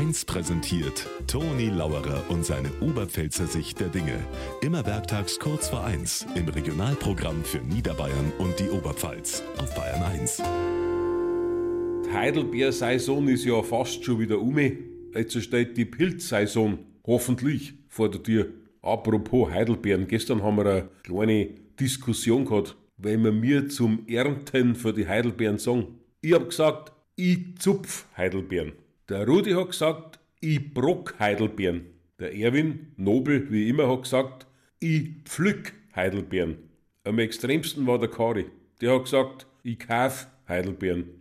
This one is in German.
1 präsentiert Toni Lauerer und seine Oberpfälzer Sicht der Dinge. Immer werktags kurz vor 1 im Regionalprogramm für Niederbayern und die Oberpfalz auf Bayern 1. Die Heidelbeer-Saison ist ja fast schon wieder um. Jetzt steht die Pilzsaison hoffentlich vor der Tür. Apropos Heidelbeeren, gestern haben wir eine kleine Diskussion gehabt, weil wir mir zum Ernten für die Heidelbeeren sagen. Ich hab gesagt, ich zupf Heidelbeeren. Der Rudi hat gesagt, ich brock Heidelbeeren. Der Erwin, Nobel wie immer, hat gesagt, ich pflück Heidelbeeren. Am extremsten war der Kari. Der hat gesagt, ich kauf Heidelbeeren.